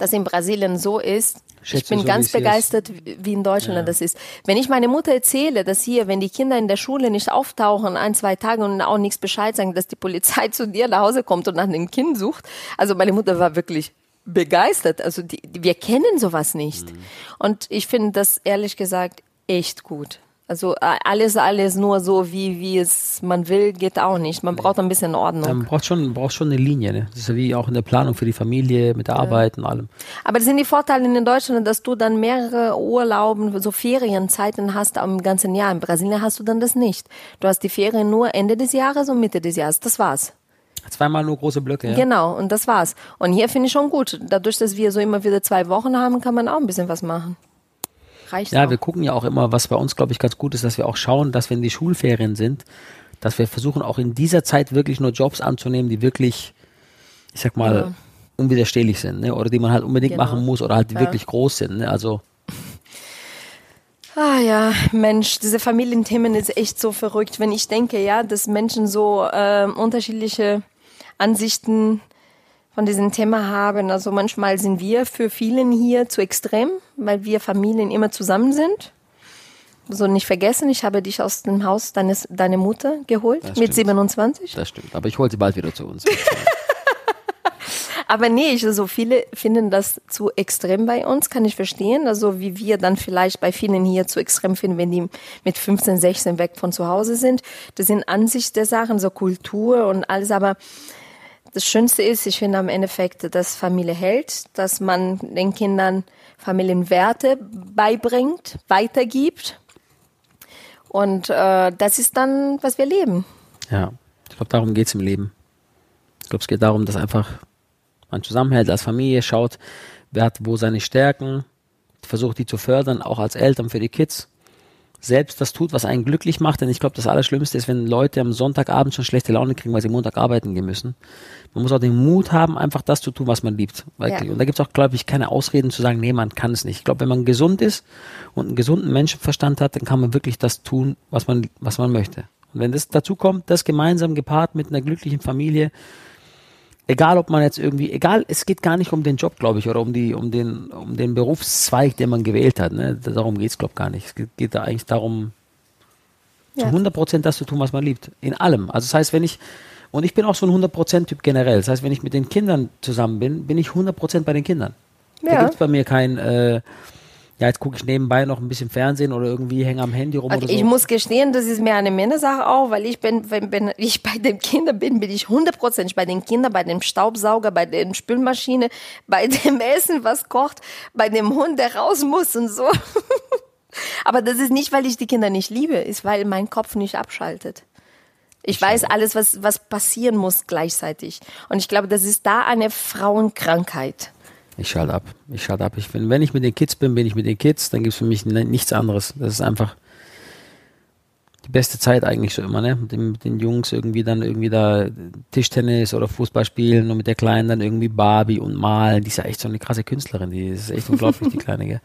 dass in Brasilien so ist, ich Schätze bin so, ganz wie begeistert, wie in Deutschland das ist. Wenn ich meine Mutter erzähle, dass hier, wenn die Kinder in der Schule nicht auftauchen, ein, zwei Tage und auch nichts Bescheid sagen, dass die Polizei zu dir nach Hause kommt und nach dem Kind sucht. Also meine Mutter war wirklich begeistert. Also die, wir kennen sowas nicht. Mhm. Und ich finde das ehrlich gesagt echt gut. Also äh, alles, alles nur so, wie, wie es man will, geht auch nicht. Man braucht ein bisschen Ordnung. Man braucht schon, braucht schon eine Linie. Ne? Das ist ja wie auch in der Planung für die Familie, mit der Arbeit und allem. Aber das sind die Vorteile in Deutschland, dass du dann mehrere Urlauben, so Ferienzeiten hast am ganzen Jahr. In Brasilien hast du dann das nicht. Du hast die Ferien nur Ende des Jahres und Mitte des Jahres. Das war's. Zweimal nur große Blöcke. Ja? Genau, und das war's. Und hier finde ich schon gut. Dadurch, dass wir so immer wieder zwei Wochen haben, kann man auch ein bisschen was machen. Reicht Ja, auch. wir gucken ja auch immer, was bei uns, glaube ich, ganz gut ist, dass wir auch schauen, dass wenn die Schulferien sind, dass wir versuchen, auch in dieser Zeit wirklich nur Jobs anzunehmen, die wirklich, ich sag mal, unwiderstehlich sind, ne? oder die man halt unbedingt Genau. machen muss oder halt die Ja. wirklich groß sind. Ne? Also, Ah ja, Mensch, diese Familienthemen ist echt so verrückt, wenn ich denke, ja, dass Menschen so äh, unterschiedliche Ansichten von diesem Thema haben. Also manchmal sind wir für vielen hier zu extrem, weil wir Familien immer zusammen sind. So nicht vergessen, ich habe dich aus dem Haus deines deine Mutter geholt mit stimmt. 27. das stimmt. Aber ich hole sie bald wieder zu uns. Aber nee, ich, also viele finden das zu extrem bei uns, kann ich verstehen. Also wie wir dann vielleicht bei vielen hier zu extrem finden, wenn die mit 15, 16 weg von zu Hause sind. Das sind Ansicht der Sachen, so Kultur und alles. Aber das Schönste ist, ich finde am Endeffekt, dass Familie hält, dass man den Kindern Familienwerte beibringt, weitergibt. Und äh, das ist dann, was wir leben. ja, ich glaube, darum geht's im Leben. Ich glaube, es geht darum, dass einfach man zusammenhält als Familie, schaut, wer hat wo seine Stärken, versuche die zu fördern, auch als Eltern für die Kids. Selbst das tut, was einen glücklich macht, denn ich glaube, das Allerschlimmste ist, wenn Leute am Sonntagabend schon schlechte Laune kriegen, weil sie Montag arbeiten gehen müssen. Man muss auch den Mut haben, einfach das zu tun, was man liebt. Ja. Und da gibt es auch, glaube ich, keine Ausreden zu sagen, nee, man kann es nicht. Ich glaube, wenn man gesund ist und einen gesunden Menschenverstand hat, dann kann man wirklich das tun, was man, was man möchte. Und wenn das dazu kommt, das gemeinsam gepaart mit einer glücklichen Familie, egal ob man jetzt irgendwie, egal, es geht gar nicht um den Job, glaube ich, oder um die, um den, um den Berufszweig, den man gewählt hat. Ne? Darum geht's, glaube ich, gar nicht. Es geht, geht da eigentlich darum, zu Ja. 100 Prozent das zu tun, was man liebt. In allem. Also das heißt, wenn ich, und ich bin auch so ein 100 Prozent Typ generell. Das heißt, wenn ich mit den Kindern zusammen bin, bin ich 100 Prozent bei den Kindern. Da Ja. gibt's bei mir kein, äh, ja, jetzt gucke ich nebenbei noch ein bisschen Fernsehen oder irgendwie hänge am Handy rum Also oder so. ich muss gestehen, das ist mir eine Männersache auch, weil ich bin, wenn, wenn ich bei den Kindern bin, bin ich hundertprozentig bei den Kindern, bei dem Staubsauger, bei der Spülmaschine, bei dem Essen, was kocht, bei dem Hund, der raus muss und so. Aber das ist nicht, weil ich die Kinder nicht liebe, ist, weil mein Kopf nicht abschaltet. Ich weiß alles, was, was passieren muss gleichzeitig. Und ich glaube, das ist da eine Frauenkrankheit. Ich schalte ab. Ich schalte ab. Ich bin, wenn ich mit den Kids bin, bin ich mit den Kids. Dann gibt's für mich nichts anderes. Das ist einfach die beste Zeit eigentlich so immer, ne? Mit, den, mit den Jungs irgendwie dann irgendwie da Tischtennis oder Fußball spielen und mit der Kleinen dann irgendwie Barbie und malen. Die ist ja echt so eine krasse Künstlerin. Die ist echt unglaublich, die Kleine, gell?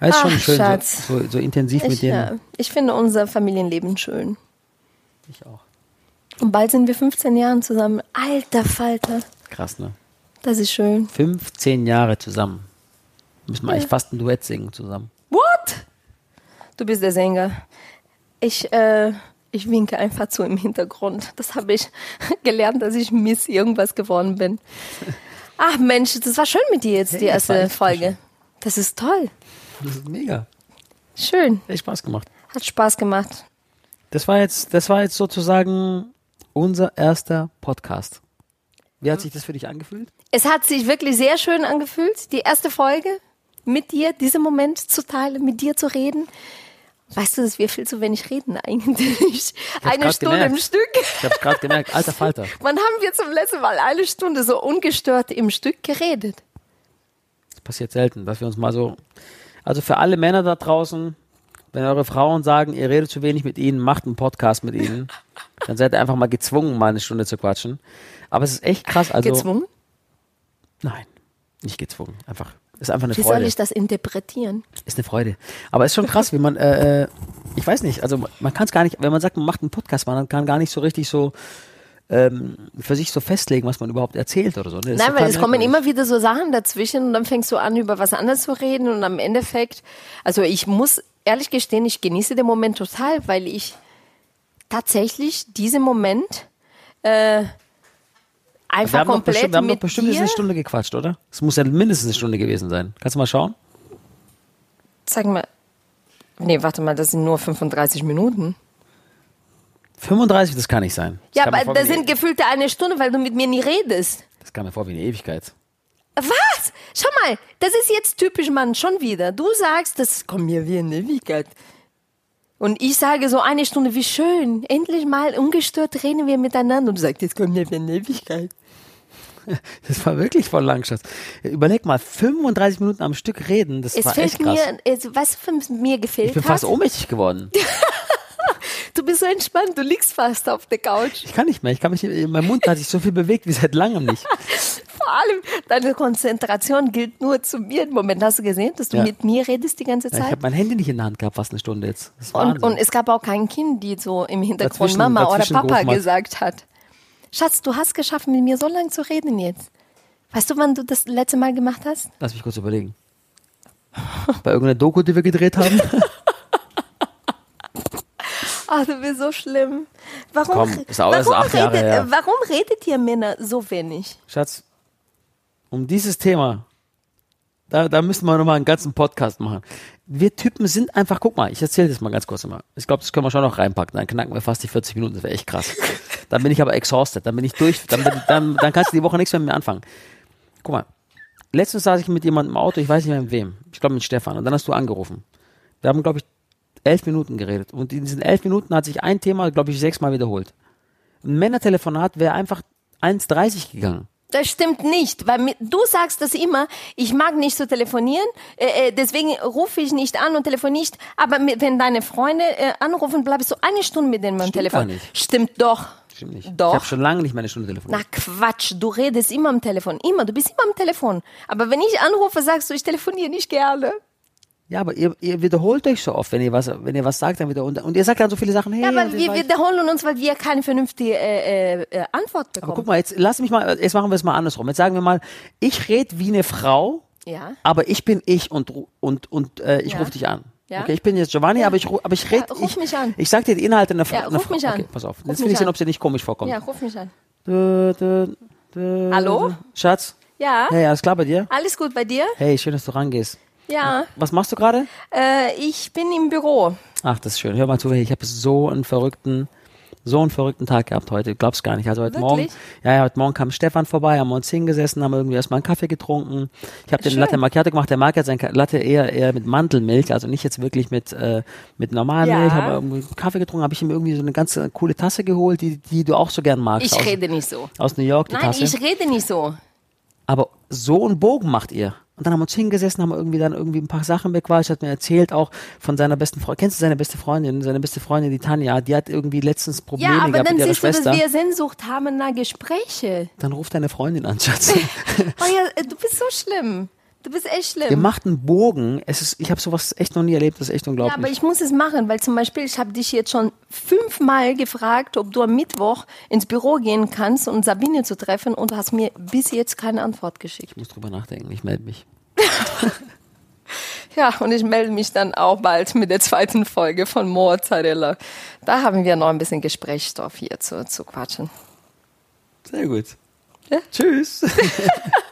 Das ist Ach, schon schön, Schatz. so, so, so intensiv mit Ich, denen. ja, ich finde unser Familienleben schön. Ich auch. Und bald sind wir 15 Jahre zusammen. Alter Falter, Krass, ne? Das ist schön. 15 Jahre zusammen. Müssen wir eigentlich fast ein Duett singen zusammen. What? Du bist der Sänger. Ich, äh, ich winke einfach zu im Hintergrund. Das habe ich gelernt, dass ich Miss irgendwas geworden bin. Ach Mensch, das war schön mit dir jetzt, die Hey, erste Folge. Das ist toll. Das ist mega. Schön. Echt Spaß gemacht. Hat Spaß gemacht. Das war jetzt, das war jetzt sozusagen unser erster Podcast. Wie hat sich das für dich angefühlt? Es hat sich wirklich sehr schön angefühlt, die erste Folge mit dir, diesen Moment zu teilen, mit dir zu reden. Weißt du, dass wir viel zu wenig reden eigentlich? Eine Stunde gemerkt. im Stück. Ich habe es gerade gemerkt, alter Falter. Wann haben wir zum letzten Mal eine Stunde so ungestört im Stück geredet? Das passiert selten, dass wir uns mal so. Also für alle Männer da draußen, wenn eure Frauen sagen, ihr redet zu wenig mit ihnen, macht einen Podcast mit ihnen, dann seid ihr einfach mal gezwungen, mal eine Stunde zu quatschen. Aber es ist echt krass. Also, Gezwungen? Nein, nicht gezwungen. Einfach. Ist einfach eine Wie Freude. soll ich das interpretieren? Ist eine Freude. Aber es ist schon krass, wie man, äh, äh, ich weiß nicht, also man kann es gar nicht, wenn man sagt, man macht einen Podcast, man kann gar nicht so richtig so ähm, für sich so festlegen, was man überhaupt erzählt oder so. Ne? Nein, weil es kommen immer wieder so Sachen dazwischen und dann fängst du an, über was anderes zu reden und am Endeffekt, also ich muss ehrlich gestehen, ich genieße den Moment total, weil ich tatsächlich diesen Moment äh, Wir einfach haben, doch komplett bestimmt, wir haben doch mit bestimmt eine Stunde gequatscht, oder? Es muss ja mindestens eine Stunde gewesen sein. Kannst du mal schauen? sag mal, nee, warte mal, das sind nur 35 Minuten. 35, das kann nicht sein. Das Ja, aber das sind gefühlte eine Stunde, weil du mit mir nie redest. Das kam mir vor wie eine Ewigkeit. Was? Schau mal, das ist jetzt typisch Mann, schon wieder. Du sagst, das kommt mir wie eine Ewigkeit. Und ich sage so eine Stunde, wie schön. Endlich mal ungestört reden wir miteinander. Und du sagst, das kommt mir wie eine Ewigkeit. Das war wirklich voll lang, Schatz. Überleg mal, 35 Minuten am Stück reden, das Es war echt krass. mir, was für mir gefällt ich bin hat, fast ohnmächtig geworden. du bist so entspannt, du liegst fast auf der Couch. Ich kann nicht mehr. Ich kann mich, mein Mund hat sich so viel bewegt wie seit langem nicht. Allem, deine Konzentration gilt nur zu mir. Im Moment hast du gesehen, dass du Ja. mit mir redest die ganze Ja, ich Zeit. habe mein Handy nicht in der Hand gehabt, fast eine Stunde jetzt. Und, und es gab auch kein Kind, die so im Hintergrund Dazwischen- Mama oder dazwischen Papa gerufen hat. gesagt hat. Schatz, du hast geschafft, mit mir so lange zu reden jetzt. Weißt du, wann du das letzte Mal gemacht hast? Lass mich kurz überlegen. Bei irgendeiner Doku, die wir gedreht haben. Ach, du bist so schlimm. Warum, Komm, ist auch erst warum, acht Jahre redet, her. warum redet ihr Männer so wenig? Schatz, um dieses Thema, da, da müssen wir nochmal einen ganzen Podcast machen. Wir Typen sind einfach, guck mal, ich erzähle das mal ganz kurz mal. Ich glaube, das können wir schon noch reinpacken. Dann knacken wir fast die 40 Minuten, das wäre echt krass. Dann bin ich aber exhausted, dann bin ich durch, dann, bin, dann, dann kannst du die Woche nichts mehr mit mir anfangen. Guck mal, letztens saß ich mit jemandem im Auto, ich weiß nicht mehr mit wem, ich glaube mit Stefan, und dann hast du angerufen. Wir haben, glaube ich, elf Minuten geredet. Und in diesen elf Minuten hat sich ein Thema, glaube ich, sechsmal wiederholt. Ein Männertelefonat wäre einfach 1,30 gegangen. Das stimmt nicht, weil mi- du sagst das immer, ich mag nicht so telefonieren, äh, äh, deswegen rufe ich nicht an und telefoniere nicht, aber mit, wenn deine Freunde äh, anrufen, bleibst du eine Stunde mit denen am Stimmt Telefon. gar nicht. Stimmt doch. Stimmt nicht. Doch. Ich habe schon lange nicht mehr eine Stunde telefoniert. Na Quatsch, du redest immer am Telefon, immer, du bist immer am Telefon. Aber wenn ich anrufe, sagst du, ich telefoniere nicht gerne. Ja, aber ihr, ihr wiederholt euch so oft, wenn ihr was, wenn ihr was sagt, dann wieder und, und ihr sagt dann so viele Sachen. Hey, Ja, aber wir wiederholen uns, weil wir keine vernünftige äh, äh, äh, Antwort aber bekommen. guck mal, jetzt lass mich mal, jetzt machen wir es mal andersrum. Jetzt sagen wir mal, ich rede wie eine Frau, Ja. aber ich bin ich und und und äh, ich Ja. rufe dich an. Ja. Okay, ich bin jetzt Giovanni, aber ich aber ich rede Ja, ruf ich, mich an. Ich sag dir die Inhalte einer Frau. Ja, ruf Frau. mich an. Okay, pass auf. Ruf Jetzt will ich sehen, ob sie nicht komisch vorkommt. Ja, ruf mich an. Dö, dö, dö, Hallo? Schatz? Ja, Hey, alles klar bei dir? alles gut bei dir? Hey, schön, dass du rangehst. Ja, Was machst du gerade? äh, ich bin im Büro. Ach, das ist schön. Hör mal zu, ich habe so einen verrückten, so einen verrückten Tag gehabt heute. Glaubst gar nicht. Also heute Wirklich? Morgen, ja, ja, heute Morgen kam Stefan vorbei, haben wir uns hingesessen, haben irgendwie erstmal einen Kaffee getrunken. Ich habe den. Latte Macchiato gemacht. Der mag jetzt sein Latte eher eher mit Mandelmilch, also nicht jetzt wirklich mit äh, mit normaler Ja. Milch, aber irgendwie Kaffee getrunken. Habe ich ihm irgendwie so eine ganz coole Tasse geholt, die die du auch so gern magst. Ich aus, rede nicht so. aus New York die Nein, Tasse. ich rede nicht so. Aber so einen Bogen macht ihr. Und dann haben wir uns hingesessen, haben irgendwie dann irgendwie ein paar Sachen bequatscht, hat mir erzählt auch von seiner besten Freundin. Kennst du seine beste Freundin? Seine beste Freundin, die Tanja, die hat irgendwie letztens Probleme Ja, aber gehabt dann mit ihrer siehst du, dass Schwester. wir Sehnsucht haben nach Gespräche. dann ruft deine Freundin an, Schatz. Oh ja, du bist so schlimm. Du bist echt ihr schlimm. macht einen Bogen. Es ist, ich habe sowas echt noch nie erlebt, das ist echt Ja, unglaublich. aber ich muss es machen, weil zum Beispiel, ich habe dich jetzt schon fünfmal gefragt, ob du am Mittwoch ins Büro gehen kannst, um Sabine zu treffen und du hast mir bis jetzt keine Antwort geschickt. ich muss drüber nachdenken, ich melde mich. Ja, und ich melde mich dann auch bald mit der zweiten Folge von Mozzarella. Da haben wir noch ein bisschen Gesprächsstoff hier zu, zu quatschen. Sehr gut. Ja. Tschüss.